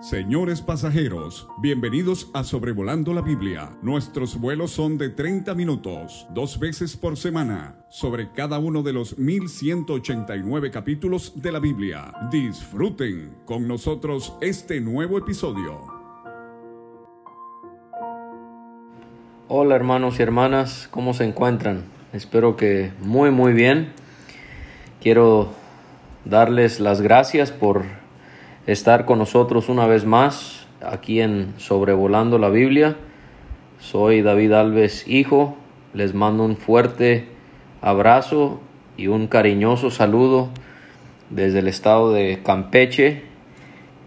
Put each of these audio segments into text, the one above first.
Señores pasajeros, bienvenidos a Sobrevolando la Biblia. Nuestros vuelos son de 30 minutos, dos veces por semana, sobre cada uno de los 1189 capítulos de la Biblia. Disfruten con nosotros este nuevo episodio. Hola hermanos y hermanas, ¿cómo se encuentran? Espero que muy muy bien. Quiero darles las gracias por estar con nosotros una vez más aquí en Sobrevolando la Biblia. Soy David Alves, hijo. Les mando un fuerte abrazo y un cariñoso saludo desde el estado de Campeche,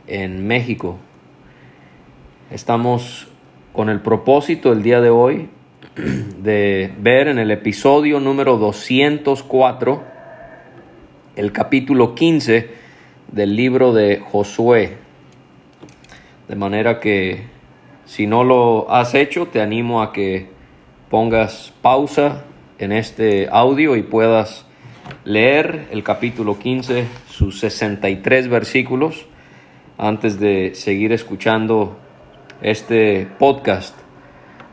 en México. Estamos con el propósito el día de hoy de ver en el episodio número 204, el capítulo 15, del libro de Josué. De manera que si no lo has hecho, te animo a que pongas pausa en este audio y puedas leer el capítulo 15, sus 63 versículos, antes de seguir escuchando este podcast.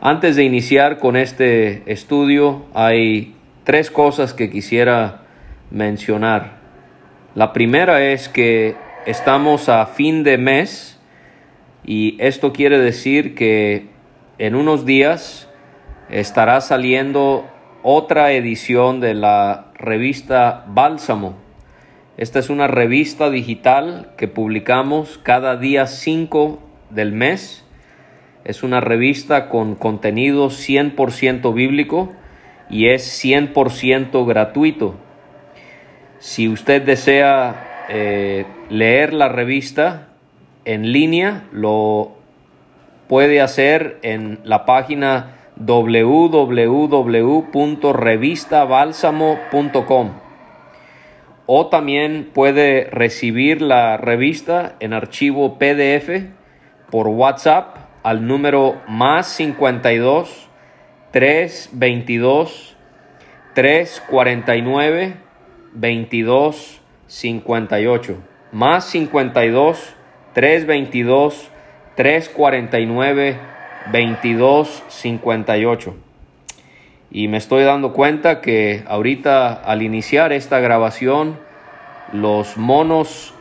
Antes de iniciar con este estudio, hay tres cosas que quisiera mencionar. La primera es que estamos a fin de mes y esto quiere decir que en unos días estará saliendo otra edición de la revista Bálsamo. Esta es una revista digital que publicamos cada día 5 del mes. Es una revista con contenido 100% bíblico y es 100% gratuito. Si usted desea eh, leer la revista en línea, lo puede hacer en la página www.revistabalsamo.com o también puede recibir la revista en archivo PDF por WhatsApp al número más 52 322 349 22 58 más 52 322 349 22 58 y me estoy dando cuenta que ahorita al iniciar esta grabación los monos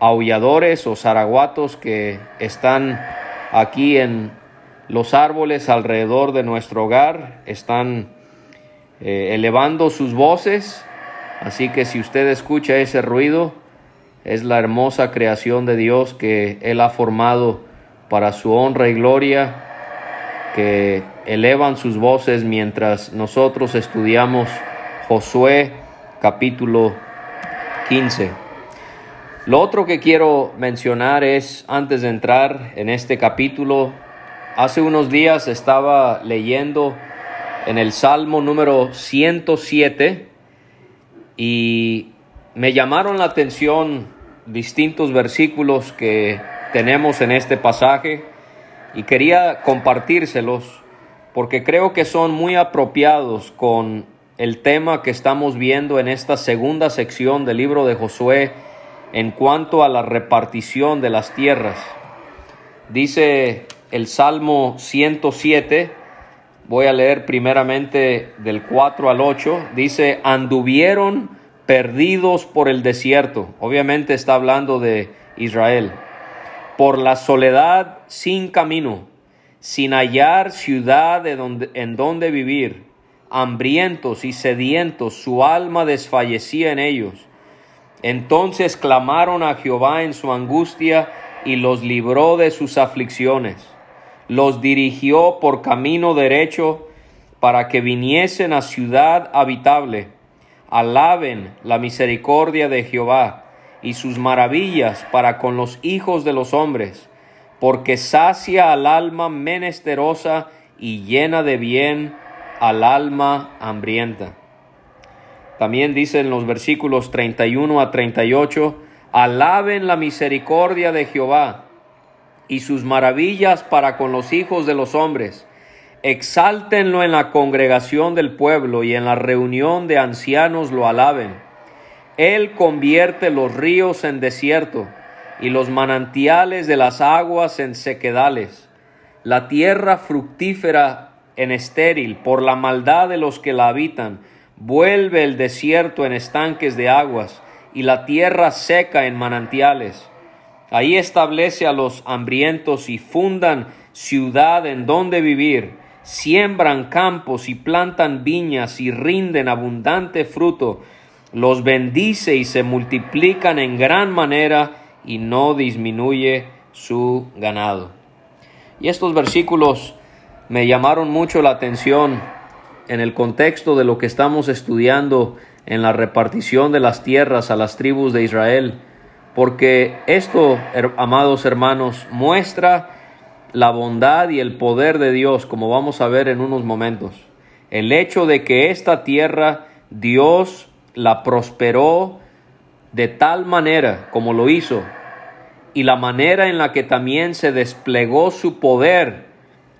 aulladores o zaraguatos que están aquí en los árboles alrededor de nuestro hogar están eh, elevando sus voces Así que si usted escucha ese ruido, es la hermosa creación de Dios que Él ha formado para su honra y gloria, que elevan sus voces mientras nosotros estudiamos Josué capítulo 15. Lo otro que quiero mencionar es, antes de entrar en este capítulo, hace unos días estaba leyendo en el Salmo número 107, y me llamaron la atención distintos versículos que tenemos en este pasaje y quería compartírselos porque creo que son muy apropiados con el tema que estamos viendo en esta segunda sección del libro de Josué en cuanto a la repartición de las tierras. Dice el Salmo 107, Voy a leer primeramente del 4 al 8. Dice, anduvieron perdidos por el desierto. Obviamente está hablando de Israel. Por la soledad sin camino, sin hallar ciudad donde, en donde vivir. Hambrientos y sedientos, su alma desfallecía en ellos. Entonces clamaron a Jehová en su angustia y los libró de sus aflicciones los dirigió por camino derecho para que viniesen a ciudad habitable. Alaben la misericordia de Jehová y sus maravillas para con los hijos de los hombres, porque sacia al alma menesterosa y llena de bien al alma hambrienta. También dicen los versículos 31 a 38, alaben la misericordia de Jehová y sus maravillas para con los hijos de los hombres. Exáltenlo en la congregación del pueblo y en la reunión de ancianos lo alaben. Él convierte los ríos en desierto, y los manantiales de las aguas en sequedales, la tierra fructífera en estéril por la maldad de los que la habitan, vuelve el desierto en estanques de aguas y la tierra seca en manantiales. Ahí establece a los hambrientos y fundan ciudad en donde vivir, siembran campos y plantan viñas y rinden abundante fruto, los bendice y se multiplican en gran manera y no disminuye su ganado. Y estos versículos me llamaron mucho la atención en el contexto de lo que estamos estudiando en la repartición de las tierras a las tribus de Israel, porque esto, amados hermanos, muestra la bondad y el poder de Dios, como vamos a ver en unos momentos. El hecho de que esta tierra Dios la prosperó de tal manera como lo hizo, y la manera en la que también se desplegó su poder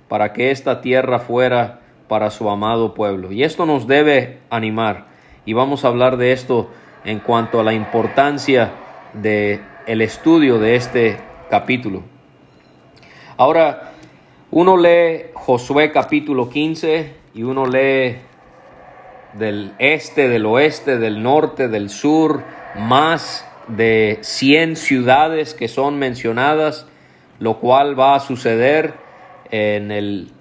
para que esta tierra fuera para su amado pueblo. Y esto nos debe animar. Y vamos a hablar de esto en cuanto a la importancia de el estudio de este capítulo. Ahora, uno lee Josué capítulo 15 y uno lee del este, del oeste, del norte, del sur, más de 100 ciudades que son mencionadas, lo cual va a suceder en el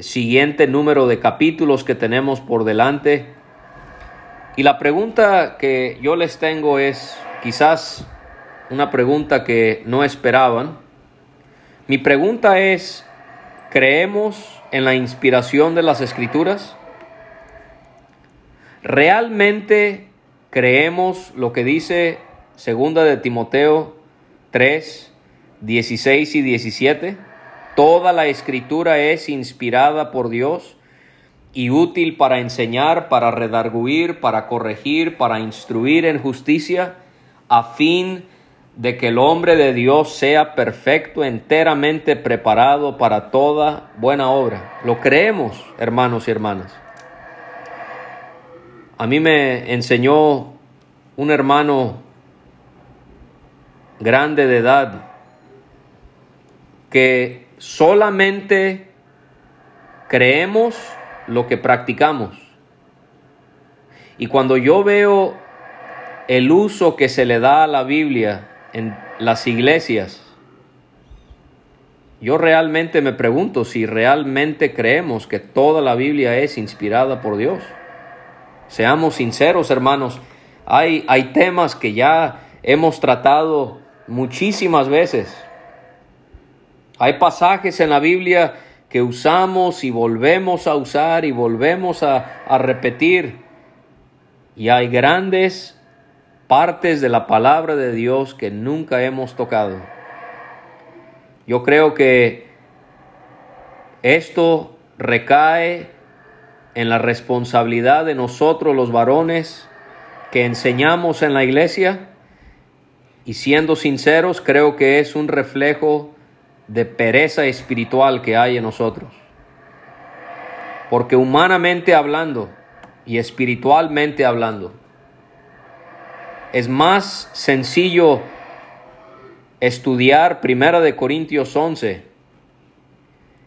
siguiente número de capítulos que tenemos por delante. Y la pregunta que yo les tengo es quizás una pregunta que no esperaban. Mi pregunta es, ¿creemos en la inspiración de las escrituras? ¿Realmente creemos lo que dice Segunda de Timoteo 3, 16 y 17. Toda la escritura es inspirada por Dios y útil para enseñar, para redarguir, para corregir, para instruir en justicia, a fin de que el hombre de Dios sea perfecto, enteramente preparado para toda buena obra. Lo creemos, hermanos y hermanas. A mí me enseñó un hermano grande de edad que solamente creemos lo que practicamos. Y cuando yo veo el uso que se le da a la Biblia en las iglesias, yo realmente me pregunto si realmente creemos que toda la Biblia es inspirada por Dios. Seamos sinceros, hermanos, hay, hay temas que ya hemos tratado muchísimas veces. Hay pasajes en la Biblia que usamos y volvemos a usar y volvemos a, a repetir. Y hay grandes partes de la palabra de Dios que nunca hemos tocado. Yo creo que esto recae en la responsabilidad de nosotros los varones que enseñamos en la iglesia y siendo sinceros, creo que es un reflejo de pereza espiritual que hay en nosotros. Porque humanamente hablando y espiritualmente hablando, es más sencillo estudiar Primera de Corintios 11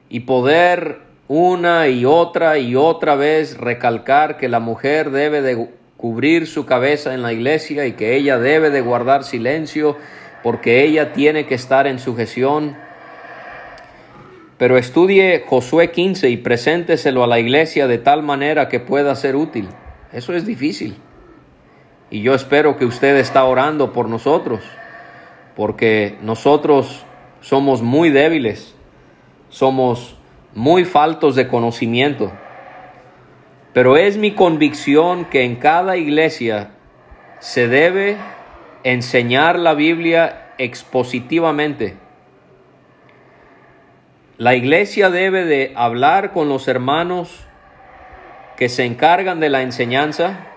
y poder una y otra y otra vez recalcar que la mujer debe de cubrir su cabeza en la iglesia y que ella debe de guardar silencio porque ella tiene que estar en sujeción. Pero estudie Josué 15 y presénteselo a la iglesia de tal manera que pueda ser útil. Eso es difícil. Y yo espero que usted está orando por nosotros, porque nosotros somos muy débiles, somos muy faltos de conocimiento. Pero es mi convicción que en cada iglesia se debe enseñar la Biblia expositivamente. La iglesia debe de hablar con los hermanos que se encargan de la enseñanza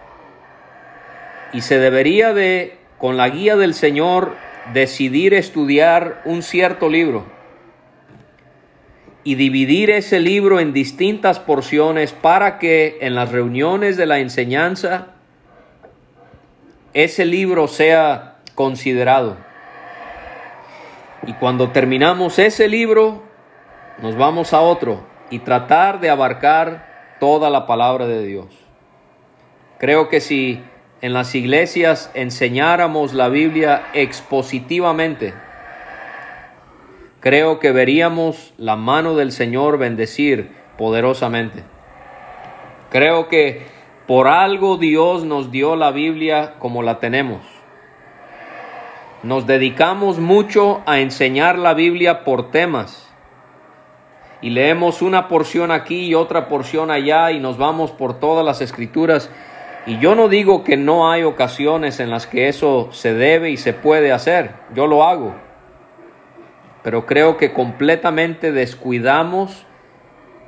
y se debería de, con la guía del Señor, decidir estudiar un cierto libro y dividir ese libro en distintas porciones para que en las reuniones de la enseñanza ese libro sea considerado. Y cuando terminamos ese libro, nos vamos a otro y tratar de abarcar toda la palabra de Dios. Creo que si en las iglesias enseñáramos la Biblia expositivamente, creo que veríamos la mano del Señor bendecir poderosamente. Creo que por algo Dios nos dio la Biblia como la tenemos. Nos dedicamos mucho a enseñar la Biblia por temas. Y leemos una porción aquí y otra porción allá y nos vamos por todas las escrituras y yo no digo que no hay ocasiones en las que eso se debe y se puede hacer, yo lo hago, pero creo que completamente descuidamos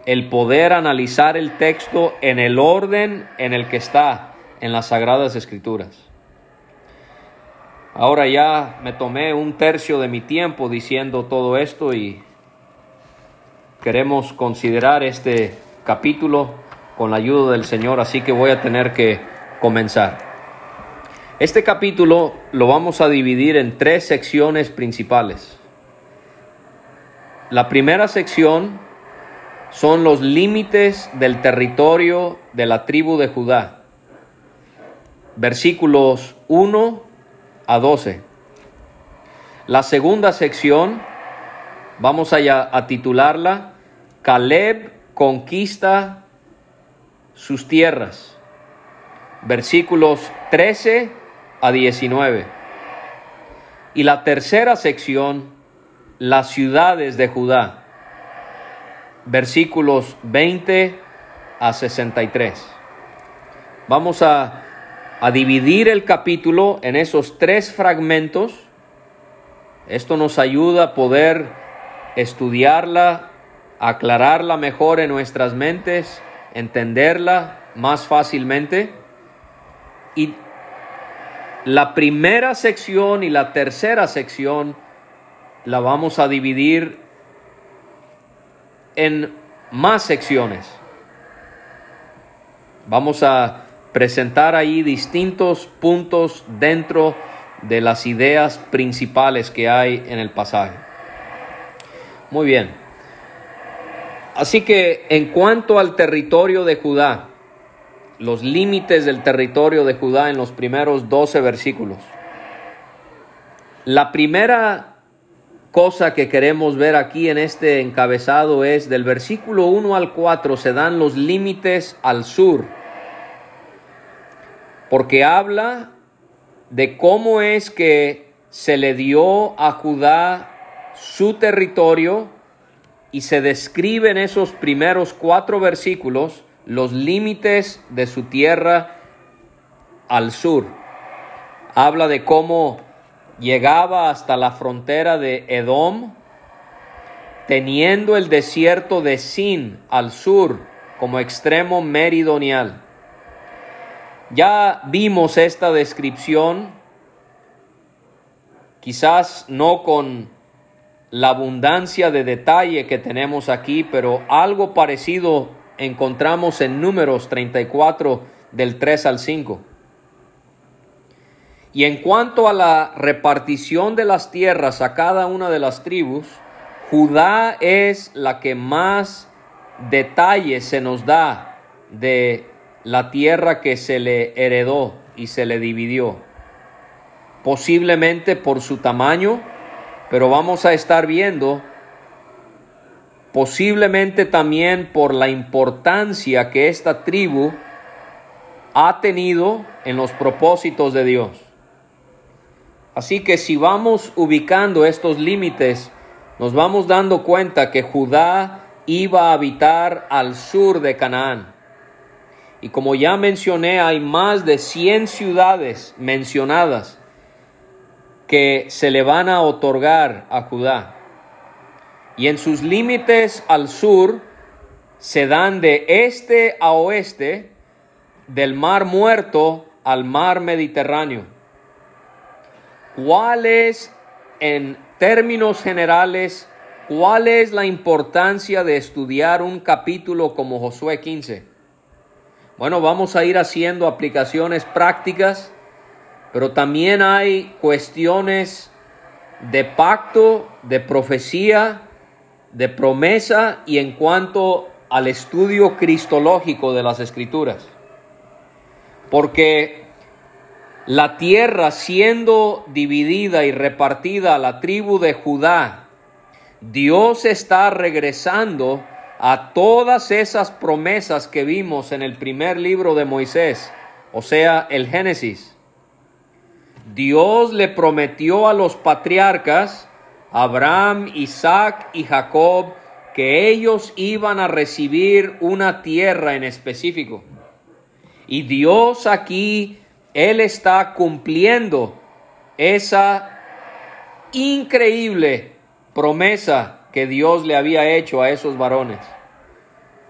el poder analizar el texto en el orden en el que está en las Sagradas Escrituras. Ahora ya me tomé un tercio de mi tiempo diciendo todo esto y queremos considerar este capítulo con la ayuda del Señor, así que voy a tener que comenzar. Este capítulo lo vamos a dividir en tres secciones principales. La primera sección son los límites del territorio de la tribu de Judá. Versículos 1 a 12. La segunda sección vamos a, a titularla Caleb conquista sus tierras. Versículos 13 a 19. Y la tercera sección, las ciudades de Judá. Versículos 20 a 63. Vamos a, a dividir el capítulo en esos tres fragmentos. Esto nos ayuda a poder estudiarla, aclararla mejor en nuestras mentes entenderla más fácilmente. Y la primera sección y la tercera sección la vamos a dividir en más secciones. Vamos a presentar ahí distintos puntos dentro de las ideas principales que hay en el pasaje. Muy bien. Así que en cuanto al territorio de Judá, los límites del territorio de Judá en los primeros 12 versículos, la primera cosa que queremos ver aquí en este encabezado es del versículo 1 al 4 se dan los límites al sur, porque habla de cómo es que se le dio a Judá su territorio y se describe en esos primeros cuatro versículos los límites de su tierra al sur. Habla de cómo llegaba hasta la frontera de Edom, teniendo el desierto de Sin al sur como extremo meridional. Ya vimos esta descripción, quizás no con la abundancia de detalle que tenemos aquí, pero algo parecido encontramos en números 34 del 3 al 5. Y en cuanto a la repartición de las tierras a cada una de las tribus, Judá es la que más detalles se nos da de la tierra que se le heredó y se le dividió. Posiblemente por su tamaño, pero vamos a estar viendo posiblemente también por la importancia que esta tribu ha tenido en los propósitos de Dios. Así que si vamos ubicando estos límites, nos vamos dando cuenta que Judá iba a habitar al sur de Canaán. Y como ya mencioné, hay más de 100 ciudades mencionadas que se le van a otorgar a Judá. Y en sus límites al sur se dan de este a oeste, del mar muerto al mar Mediterráneo. ¿Cuál es, en términos generales, cuál es la importancia de estudiar un capítulo como Josué 15? Bueno, vamos a ir haciendo aplicaciones prácticas pero también hay cuestiones de pacto, de profecía, de promesa y en cuanto al estudio cristológico de las escrituras. Porque la tierra siendo dividida y repartida a la tribu de Judá, Dios está regresando a todas esas promesas que vimos en el primer libro de Moisés, o sea, el Génesis. Dios le prometió a los patriarcas, Abraham, Isaac y Jacob, que ellos iban a recibir una tierra en específico. Y Dios aquí, Él está cumpliendo esa increíble promesa que Dios le había hecho a esos varones.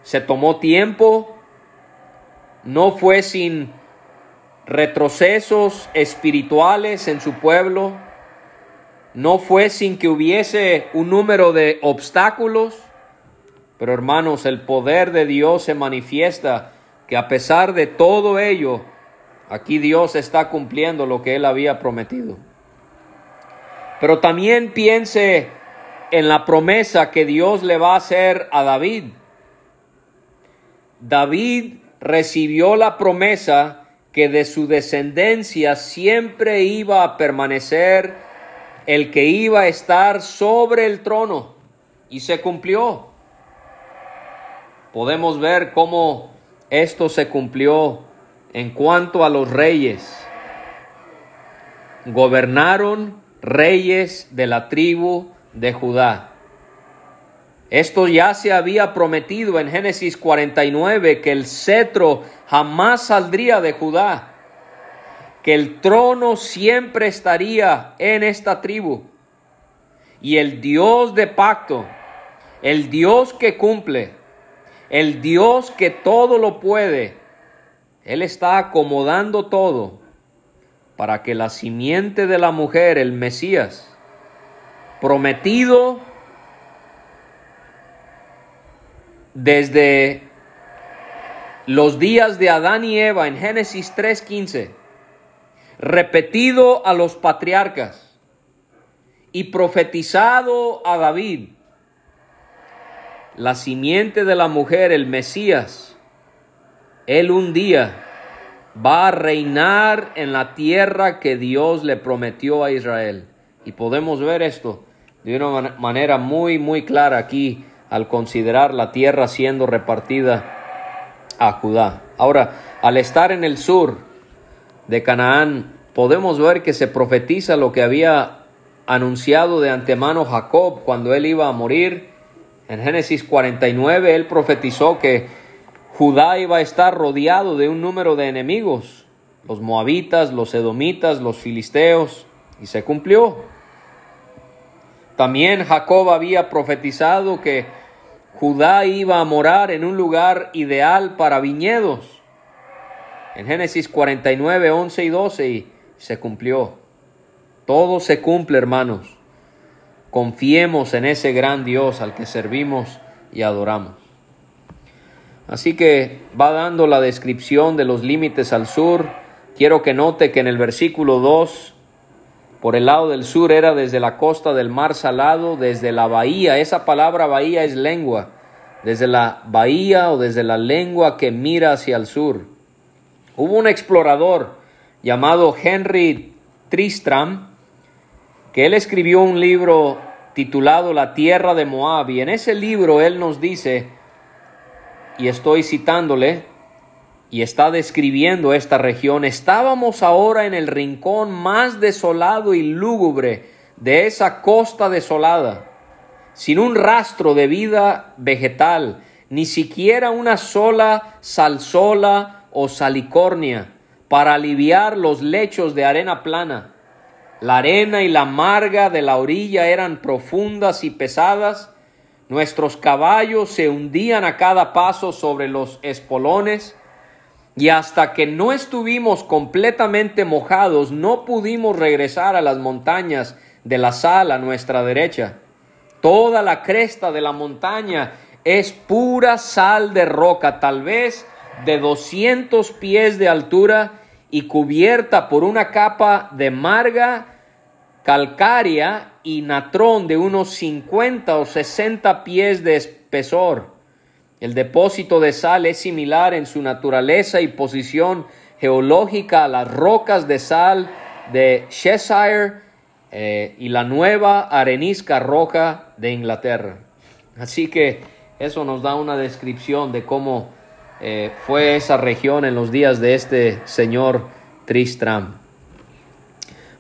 Se tomó tiempo, no fue sin retrocesos espirituales en su pueblo, no fue sin que hubiese un número de obstáculos, pero hermanos, el poder de Dios se manifiesta que a pesar de todo ello, aquí Dios está cumpliendo lo que él había prometido. Pero también piense en la promesa que Dios le va a hacer a David. David recibió la promesa que de su descendencia siempre iba a permanecer el que iba a estar sobre el trono y se cumplió. Podemos ver cómo esto se cumplió en cuanto a los reyes. Gobernaron reyes de la tribu de Judá. Esto ya se había prometido en Génesis 49, que el cetro jamás saldría de Judá, que el trono siempre estaría en esta tribu. Y el Dios de pacto, el Dios que cumple, el Dios que todo lo puede, Él está acomodando todo para que la simiente de la mujer, el Mesías, prometido desde los días de Adán y Eva en Génesis 3.15, repetido a los patriarcas y profetizado a David, la simiente de la mujer, el Mesías, él un día va a reinar en la tierra que Dios le prometió a Israel. Y podemos ver esto de una manera muy, muy clara aquí al considerar la tierra siendo repartida a Judá. Ahora, al estar en el sur de Canaán, podemos ver que se profetiza lo que había anunciado de antemano Jacob cuando él iba a morir. En Génesis 49 él profetizó que Judá iba a estar rodeado de un número de enemigos, los moabitas, los edomitas, los filisteos, y se cumplió. También Jacob había profetizado que Judá iba a morar en un lugar ideal para viñedos. En Génesis 49, 11 y 12 y se cumplió. Todo se cumple, hermanos. Confiemos en ese gran Dios al que servimos y adoramos. Así que va dando la descripción de los límites al sur. Quiero que note que en el versículo 2 por el lado del sur era desde la costa del mar salado, desde la bahía. Esa palabra bahía es lengua. Desde la bahía o desde la lengua que mira hacia el sur. Hubo un explorador llamado Henry Tristram que él escribió un libro titulado La tierra de Moab y en ese libro él nos dice, y estoy citándole, y está describiendo esta región, estábamos ahora en el rincón más desolado y lúgubre de esa costa desolada, sin un rastro de vida vegetal, ni siquiera una sola salsola o salicornia para aliviar los lechos de arena plana. La arena y la marga de la orilla eran profundas y pesadas, nuestros caballos se hundían a cada paso sobre los espolones, y hasta que no estuvimos completamente mojados, no pudimos regresar a las montañas de la sal a nuestra derecha. Toda la cresta de la montaña es pura sal de roca, tal vez de 200 pies de altura y cubierta por una capa de marga calcárea y natrón de unos 50 o 60 pies de espesor. El depósito de sal es similar en su naturaleza y posición geológica a las rocas de sal de Cheshire eh, y la nueva arenisca roja de Inglaterra. Así que eso nos da una descripción de cómo eh, fue esa región en los días de este señor Tristram.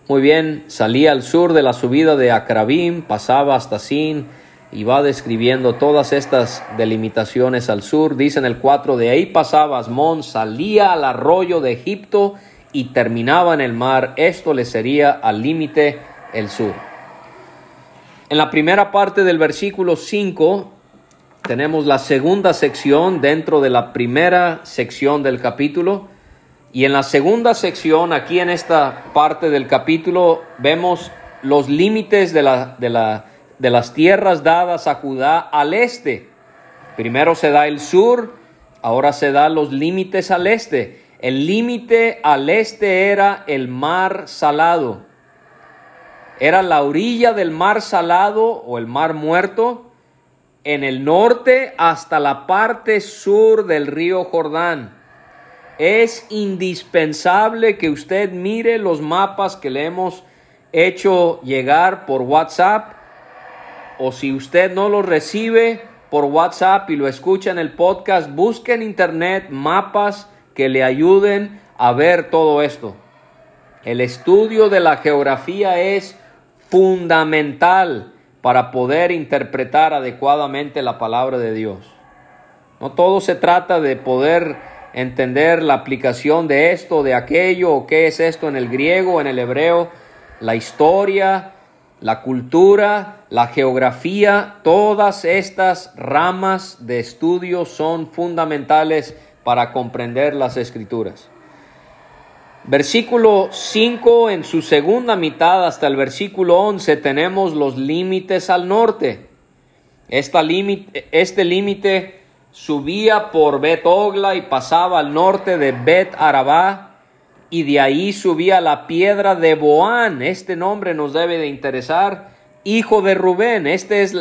Muy bien, salía al sur de la subida de Acrabim, pasaba hasta Sin y va describiendo todas estas delimitaciones al sur. Dice en el 4, de ahí pasaba Asmón, salía al arroyo de Egipto y terminaba en el mar. Esto le sería al límite el sur. En la primera parte del versículo 5 tenemos la segunda sección dentro de la primera sección del capítulo. Y en la segunda sección, aquí en esta parte del capítulo, vemos los límites de, la, de, la, de las tierras dadas a Judá al este. Primero se da el sur, ahora se da los límites al este. El límite al este era el mar salado. Era la orilla del mar salado o el mar muerto en el norte hasta la parte sur del río Jordán. Es indispensable que usted mire los mapas que le hemos hecho llegar por WhatsApp o si usted no los recibe por WhatsApp y lo escucha en el podcast, busque en internet mapas que le ayuden a ver todo esto. El estudio de la geografía es fundamental para poder interpretar adecuadamente la palabra de Dios. No todo se trata de poder entender la aplicación de esto, de aquello, o qué es esto en el griego, en el hebreo, la historia, la cultura, la geografía, todas estas ramas de estudio son fundamentales para comprender las escrituras. Versículo 5, en su segunda mitad hasta el versículo 11, tenemos los límites al norte. Esta este límite subía por Bet Ogla y pasaba al norte de Bet Arabá y de ahí subía la piedra de Boán. Este nombre nos debe de interesar. Hijo de Rubén. Este es,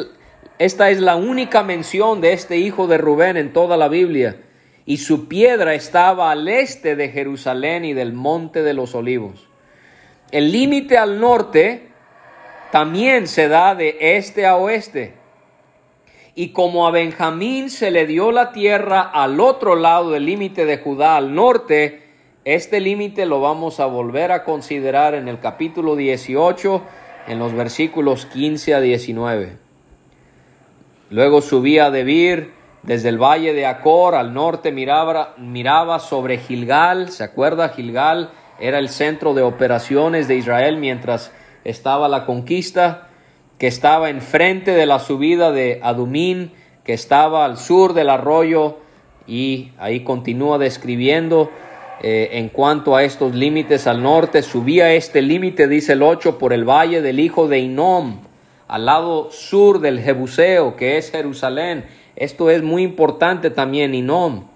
esta es la única mención de este hijo de Rubén en toda la Biblia y su piedra estaba al este de Jerusalén y del monte de los olivos. El límite al norte también se da de este a oeste. Y como a Benjamín se le dio la tierra al otro lado del límite de Judá al norte, este límite lo vamos a volver a considerar en el capítulo 18, en los versículos 15 a 19. Luego subía a Debir, desde el valle de Acor al norte miraba, miraba sobre Gilgal, ¿se acuerda? Gilgal era el centro de operaciones de Israel mientras estaba la conquista, que estaba enfrente de la subida de Adumín, que estaba al sur del arroyo, y ahí continúa describiendo eh, en cuanto a estos límites al norte, subía este límite, dice el 8, por el valle del hijo de Inom, al lado sur del Jebuseo, que es Jerusalén, esto es muy importante también, y no.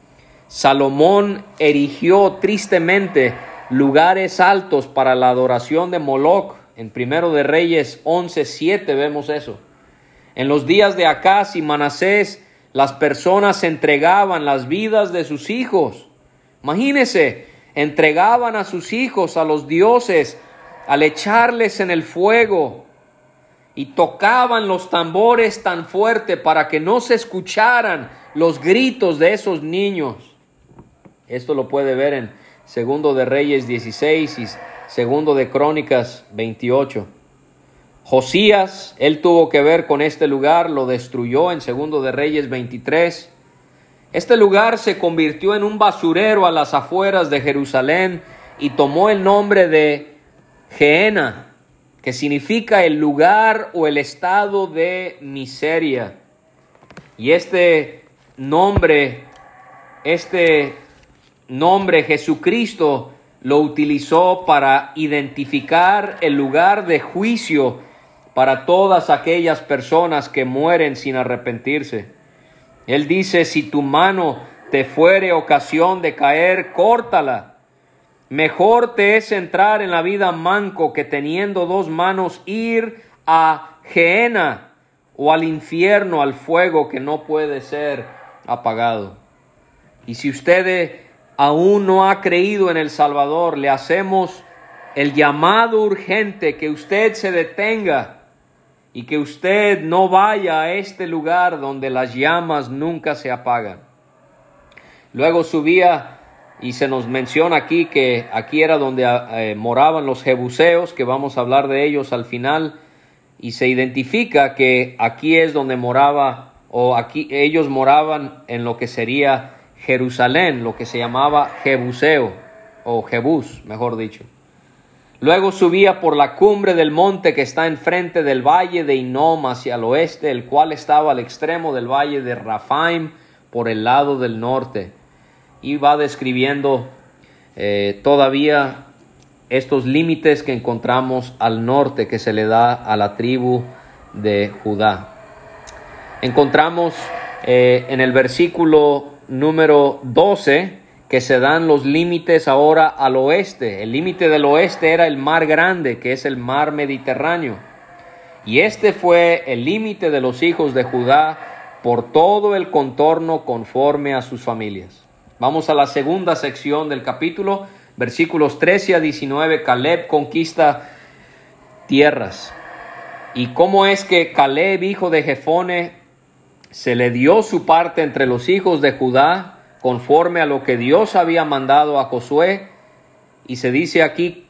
Salomón erigió tristemente lugares altos para la adoración de Moloch. En Primero de Reyes 11:7 vemos eso. En los días de Acaz y Manasés, las personas entregaban las vidas de sus hijos. Imagínese, entregaban a sus hijos a los dioses al echarles en el fuego y tocaban los tambores tan fuerte para que no se escucharan los gritos de esos niños. Esto lo puede ver en Segundo de Reyes 16 y Segundo de Crónicas 28. Josías, él tuvo que ver con este lugar, lo destruyó en Segundo de Reyes 23. Este lugar se convirtió en un basurero a las afueras de Jerusalén y tomó el nombre de Geena, que significa el lugar o el estado de miseria. Y este nombre, este nombre Jesucristo lo utilizó para identificar el lugar de juicio para todas aquellas personas que mueren sin arrepentirse. Él dice, si tu mano te fuere ocasión de caer, córtala Mejor te es entrar en la vida manco que teniendo dos manos ir a Geena o al infierno, al fuego que no puede ser apagado. Y si usted aún no ha creído en el Salvador, le hacemos el llamado urgente que usted se detenga y que usted no vaya a este lugar donde las llamas nunca se apagan. Luego subía y se nos menciona aquí que aquí era donde eh, moraban los jebuseos, que vamos a hablar de ellos al final, y se identifica que aquí es donde moraba, o aquí ellos moraban en lo que sería Jerusalén, lo que se llamaba Jebuseo, o Jebús, mejor dicho. Luego subía por la cumbre del monte que está enfrente del valle de Inom hacia el oeste, el cual estaba al extremo del valle de Rafaim por el lado del norte y va describiendo eh, todavía estos límites que encontramos al norte que se le da a la tribu de Judá. Encontramos eh, en el versículo número 12 que se dan los límites ahora al oeste. El límite del oeste era el mar grande, que es el mar Mediterráneo. Y este fue el límite de los hijos de Judá por todo el contorno conforme a sus familias. Vamos a la segunda sección del capítulo, versículos 13 a 19. Caleb conquista tierras. ¿Y cómo es que Caleb, hijo de Jefone, se le dio su parte entre los hijos de Judá conforme a lo que Dios había mandado a Josué? Y se dice aquí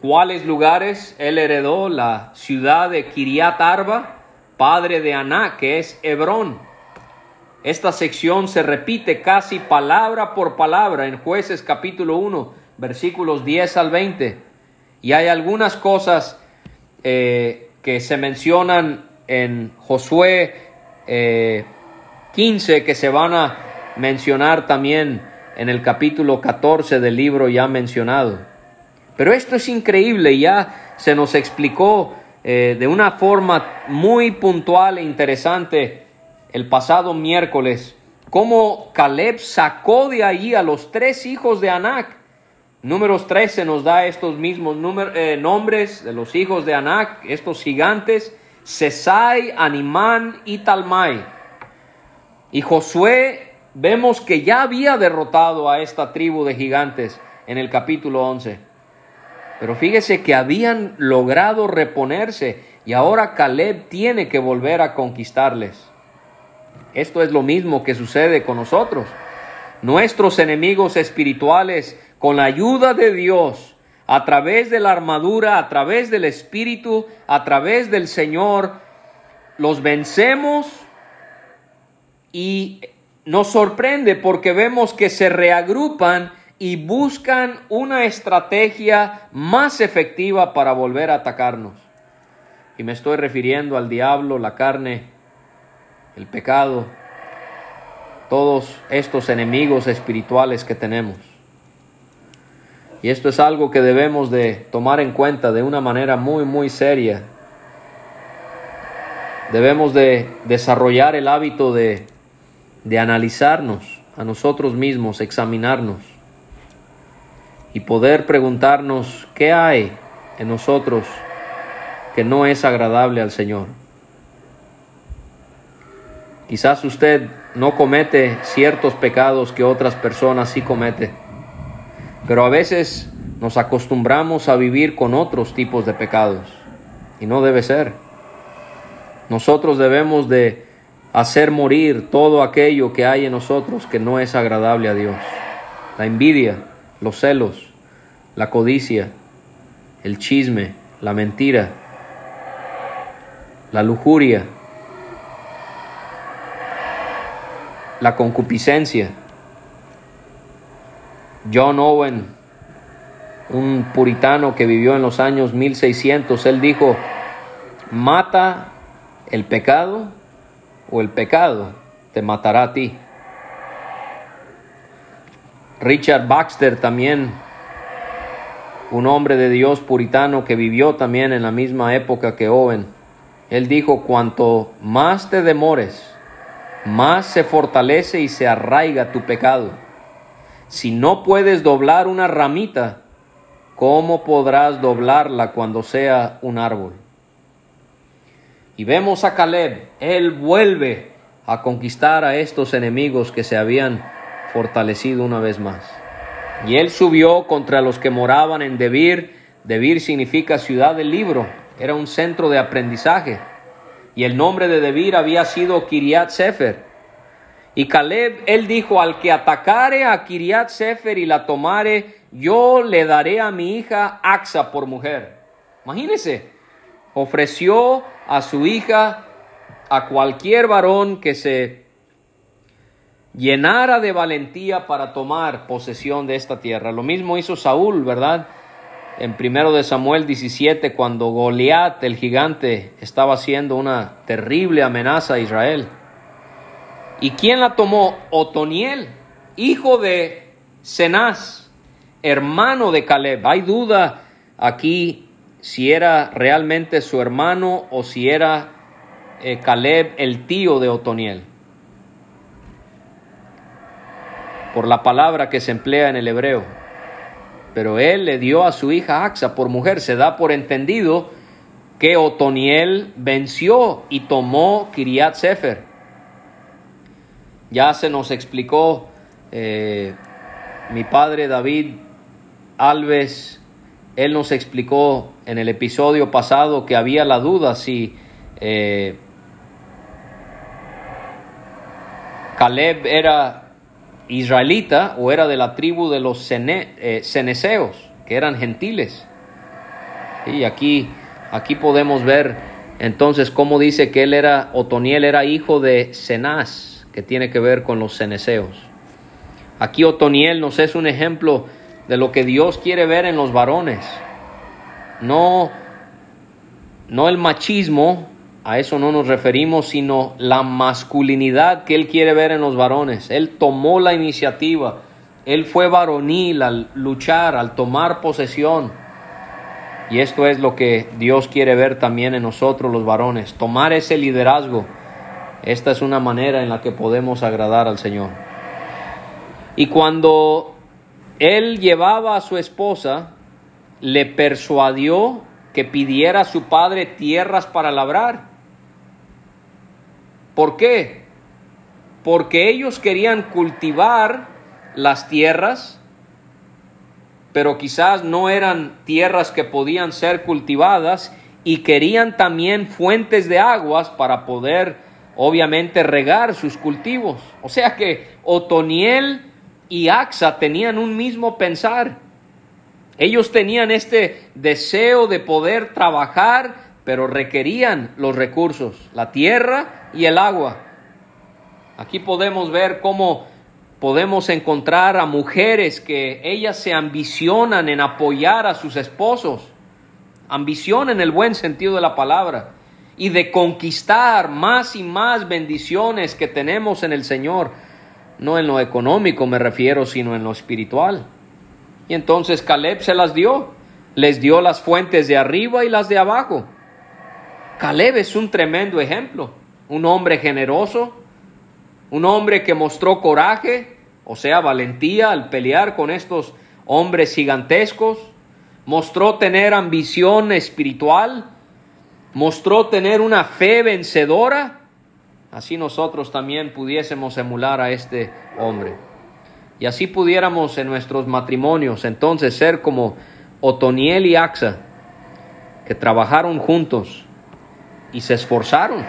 cuáles lugares él heredó, la ciudad de Kiriat Arba, padre de Aná, que es Hebrón esta sección se repite casi palabra por palabra en jueces capítulo 1, versículos 10 al 20. Y hay algunas cosas eh, que se mencionan en Josué 15 eh, que se van a mencionar también en el capítulo 14 del libro ya mencionado. Pero esto es increíble, ya se nos explicó eh, de una forma muy puntual e interesante el pasado miércoles cómo Caleb sacó de allí a los tres hijos de Anac. Números 13 nos da estos mismos eh, nombres de los hijos de Anac, estos gigantes, Sesai, Animán y Talmai. Y Josué vemos que ya había derrotado a esta tribu de gigantes en el capítulo 11. Pero fíjese que habían logrado reponerse y ahora Caleb tiene que volver a conquistarles. Esto es lo mismo que sucede con nosotros. Nuestros enemigos espirituales, con la ayuda de Dios, a través de la armadura, a través del Espíritu, a través del Señor, los vencemos y nos sorprende porque vemos que se reagrupan y buscan una estrategia más efectiva para volver a atacarnos. Y me estoy refiriendo al diablo, la carne el pecado, todos estos enemigos espirituales que tenemos. Y esto es algo que debemos de tomar en cuenta de una manera muy, muy seria. Debemos de desarrollar el hábito de, de analizarnos a nosotros mismos, examinarnos y poder preguntarnos qué hay en nosotros que no es agradable al Señor. Quizás usted no comete ciertos pecados que otras personas sí cometen, pero a veces nos acostumbramos a vivir con otros tipos de pecados y no debe ser. Nosotros debemos de hacer morir todo aquello que hay en nosotros que no es agradable a Dios. La envidia, los celos, la codicia, el chisme, la mentira, la lujuria, la concupiscencia. John Owen, un puritano que vivió en los años 1600, él dijo, mata el pecado o el pecado te matará a ti. Richard Baxter también, un hombre de Dios puritano que vivió también en la misma época que Owen, él dijo, cuanto más te demores, más se fortalece y se arraiga tu pecado. Si no puedes doblar una ramita, ¿cómo podrás doblarla cuando sea un árbol? Y vemos a Caleb, él vuelve a conquistar a estos enemigos que se habían fortalecido una vez más. Y él subió contra los que moraban en Debir. Debir significa ciudad del libro, era un centro de aprendizaje. Y el nombre de Debir había sido Kiriat Sefer. Y Caleb, él dijo, al que atacare a Kiriat Sefer y la tomare, yo le daré a mi hija Axa por mujer. Imagínese, ofreció a su hija a cualquier varón que se llenara de valentía para tomar posesión de esta tierra. Lo mismo hizo Saúl, ¿verdad? En primero de Samuel 17, cuando Goliat, el gigante, estaba haciendo una terrible amenaza a Israel. ¿Y quién la tomó? Otoniel, hijo de Cenaz, hermano de Caleb. Hay duda aquí si era realmente su hermano o si era eh, Caleb el tío de Otoniel. Por la palabra que se emplea en el hebreo. Pero él le dio a su hija Axa por mujer. Se da por entendido que Otoniel venció y tomó Kiriat Sefer. Ya se nos explicó eh, mi padre David Alves, él nos explicó en el episodio pasado que había la duda si eh, Caleb era israelita o era de la tribu de los eh, ceneseos, que eran gentiles. Y aquí, aquí podemos ver entonces cómo dice que él era, Otoniel era hijo de Cenaz que tiene que ver con los ceneseos. Aquí Otoniel nos es un ejemplo de lo que Dios quiere ver en los varones. No, no el machismo, a eso no nos referimos, sino la masculinidad que Él quiere ver en los varones. Él tomó la iniciativa, Él fue varonil al luchar, al tomar posesión. Y esto es lo que Dios quiere ver también en nosotros los varones, tomar ese liderazgo esta es una manera en la que podemos agradar al Señor. Y cuando él llevaba a su esposa, le persuadió que pidiera a su padre tierras para labrar. ¿Por qué? Porque ellos querían cultivar las tierras, pero quizás no eran tierras que podían ser cultivadas y querían también fuentes de aguas para poder obviamente regar sus cultivos. O sea que Otoniel y Axa tenían un mismo pensar. Ellos tenían este deseo de poder trabajar, pero requerían los recursos, la tierra y el agua. Aquí podemos ver cómo podemos encontrar a mujeres que ellas se ambicionan en apoyar a sus esposos, ambición en el buen sentido de la palabra y de conquistar más y más bendiciones que tenemos en el Señor. No en lo económico me refiero, sino en lo espiritual. Y entonces Caleb se las dio. Les dio las fuentes de arriba y las de abajo. Caleb es un tremendo ejemplo. Un hombre generoso. Un hombre que mostró coraje, o sea, valentía al pelear con estos hombres gigantescos. Mostró tener ambición espiritual mostró tener una fe vencedora, así nosotros también pudiésemos emular a este hombre. Y así pudiéramos en nuestros matrimonios entonces ser como Otoniel y Axa, que trabajaron juntos y se esforzaron.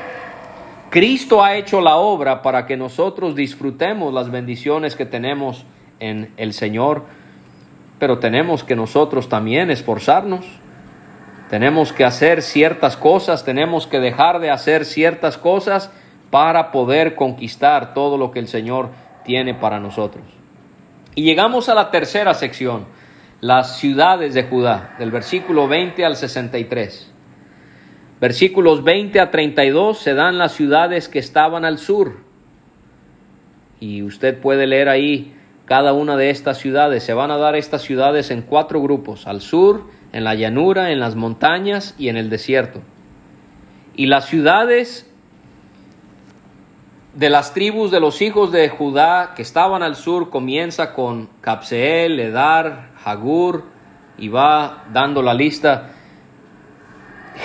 Cristo ha hecho la obra para que nosotros disfrutemos las bendiciones que tenemos en el Señor, pero tenemos que nosotros también esforzarnos tenemos que hacer ciertas cosas, tenemos que dejar de hacer ciertas cosas para poder conquistar todo lo que el Señor tiene para nosotros. Y llegamos a la tercera sección, las ciudades de Judá, del versículo 20 al 63. Versículos 20 a 32 se dan las ciudades que estaban al sur. Y usted puede leer ahí cada una de estas ciudades. Se van a dar estas ciudades en cuatro grupos, al sur, en la llanura, en las montañas y en el desierto. Y las ciudades de las tribus de los hijos de Judá que estaban al sur comienza con Capseel, Edar, Hagur, y va dando la lista.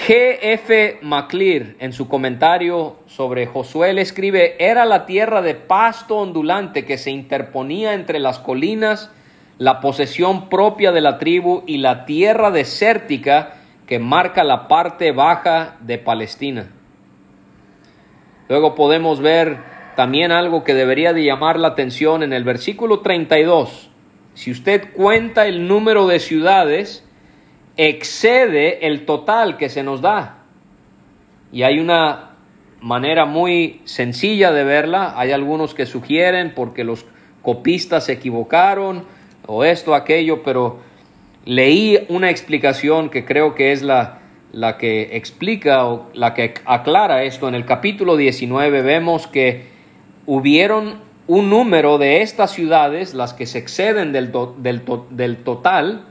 G.F. MacLear en su comentario sobre Josué escribe, era la tierra de pasto ondulante que se interponía entre las colinas, la posesión propia de la tribu y la tierra desértica que marca la parte baja de Palestina. Luego podemos ver también algo que debería de llamar la atención en el versículo 32. Si usted cuenta el número de ciudades, excede el total que se nos da. Y hay una manera muy sencilla de verla. Hay algunos que sugieren porque los copistas se equivocaron o esto, aquello, pero leí una explicación que creo que es la, la que explica o la que aclara esto. En el capítulo 19 vemos que hubieron un número de estas ciudades, las que se exceden del, del, del total,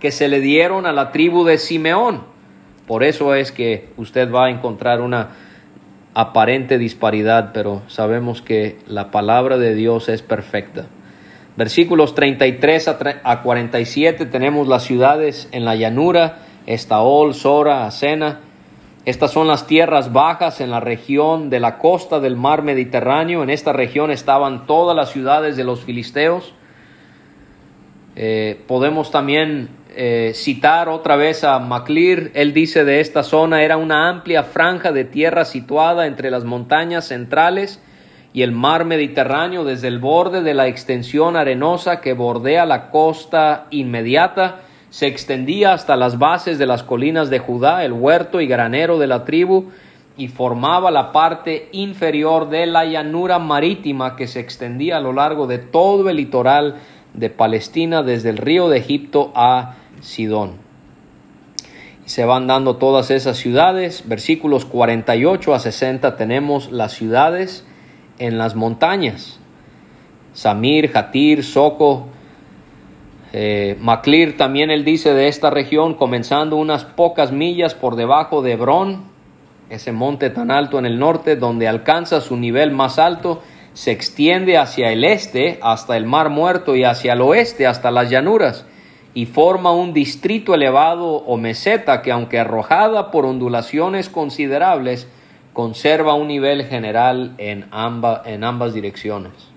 que se le dieron a la tribu de Simeón. Por eso es que usted va a encontrar una aparente disparidad, pero sabemos que la palabra de Dios es perfecta. Versículos 33 a 47 tenemos las ciudades en la llanura, Estaol, Sora, Asena. Estas son las tierras bajas en la región de la costa del mar Mediterráneo. En esta región estaban todas las ciudades de los filisteos. Eh, podemos también eh, citar otra vez a Maclir, él dice de esta zona era una amplia franja de tierra situada entre las montañas centrales y el mar Mediterráneo desde el borde de la extensión arenosa que bordea la costa inmediata se extendía hasta las bases de las colinas de Judá, el huerto y granero de la tribu, y formaba la parte inferior de la llanura marítima que se extendía a lo largo de todo el litoral de Palestina desde el río de Egipto a Sidón. Y se van dando todas esas ciudades. Versículos 48 a 60 tenemos las ciudades en las montañas. Samir, Jatir, Soco, eh, Maclir también él dice de esta región, comenzando unas pocas millas por debajo de Hebrón, ese monte tan alto en el norte, donde alcanza su nivel más alto, se extiende hacia el este hasta el mar muerto y hacia el oeste hasta las llanuras y forma un distrito elevado o meseta que aunque arrojada por ondulaciones considerables, conserva un nivel general en, en ambas direcciones.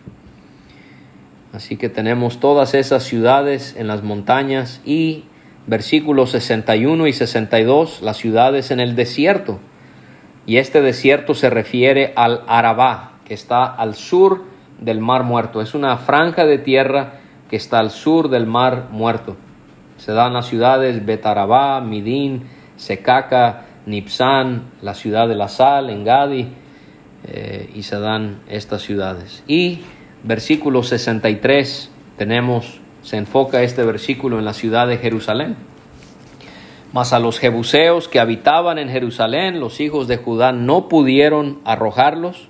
Así que tenemos todas esas ciudades en las montañas y versículos 61 y 62, las ciudades en el desierto. Y este desierto se refiere al Arabá, que está al sur del Mar Muerto. Es una franja de tierra que está al sur del Mar Muerto. Se dan las ciudades Betarabá, Midín, Secaca, Nipsan, la ciudad de la sal, Engadi, eh, y se dan estas ciudades. Y versículo 63 tenemos, se enfoca este versículo en la ciudad de Jerusalén. Mas a los jebuseos que habitaban en Jerusalén, los hijos de Judá no pudieron arrojarlos,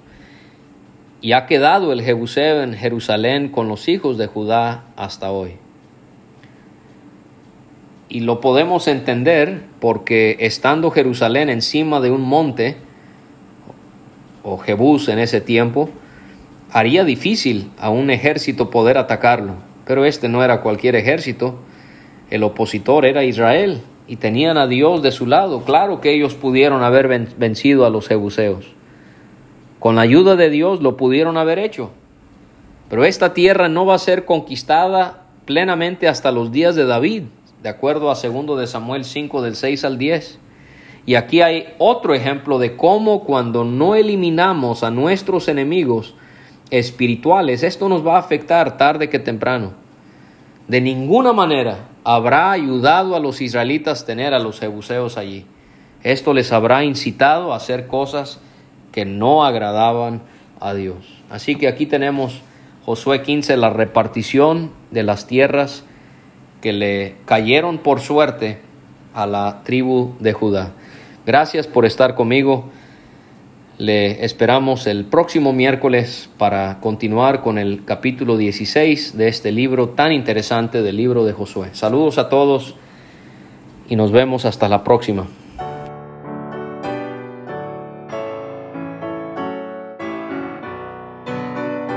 y ha quedado el jebuseo en Jerusalén con los hijos de Judá hasta hoy. Y lo podemos entender porque estando Jerusalén encima de un monte, o Jebús en ese tiempo, haría difícil a un ejército poder atacarlo. Pero este no era cualquier ejército, el opositor era Israel y tenían a Dios de su lado. Claro que ellos pudieron haber vencido a los jebuseos. Con la ayuda de Dios lo pudieron haber hecho. Pero esta tierra no va a ser conquistada plenamente hasta los días de David de acuerdo a 2 de Samuel 5 del 6 al 10. Y aquí hay otro ejemplo de cómo cuando no eliminamos a nuestros enemigos espirituales, esto nos va a afectar tarde que temprano. De ninguna manera habrá ayudado a los israelitas tener a los jebuseos allí. Esto les habrá incitado a hacer cosas que no agradaban a Dios. Así que aquí tenemos Josué 15, la repartición de las tierras que le cayeron por suerte a la tribu de Judá. Gracias por estar conmigo. Le esperamos el próximo miércoles para continuar con el capítulo 16 de este libro tan interesante del libro de Josué. Saludos a todos y nos vemos hasta la próxima.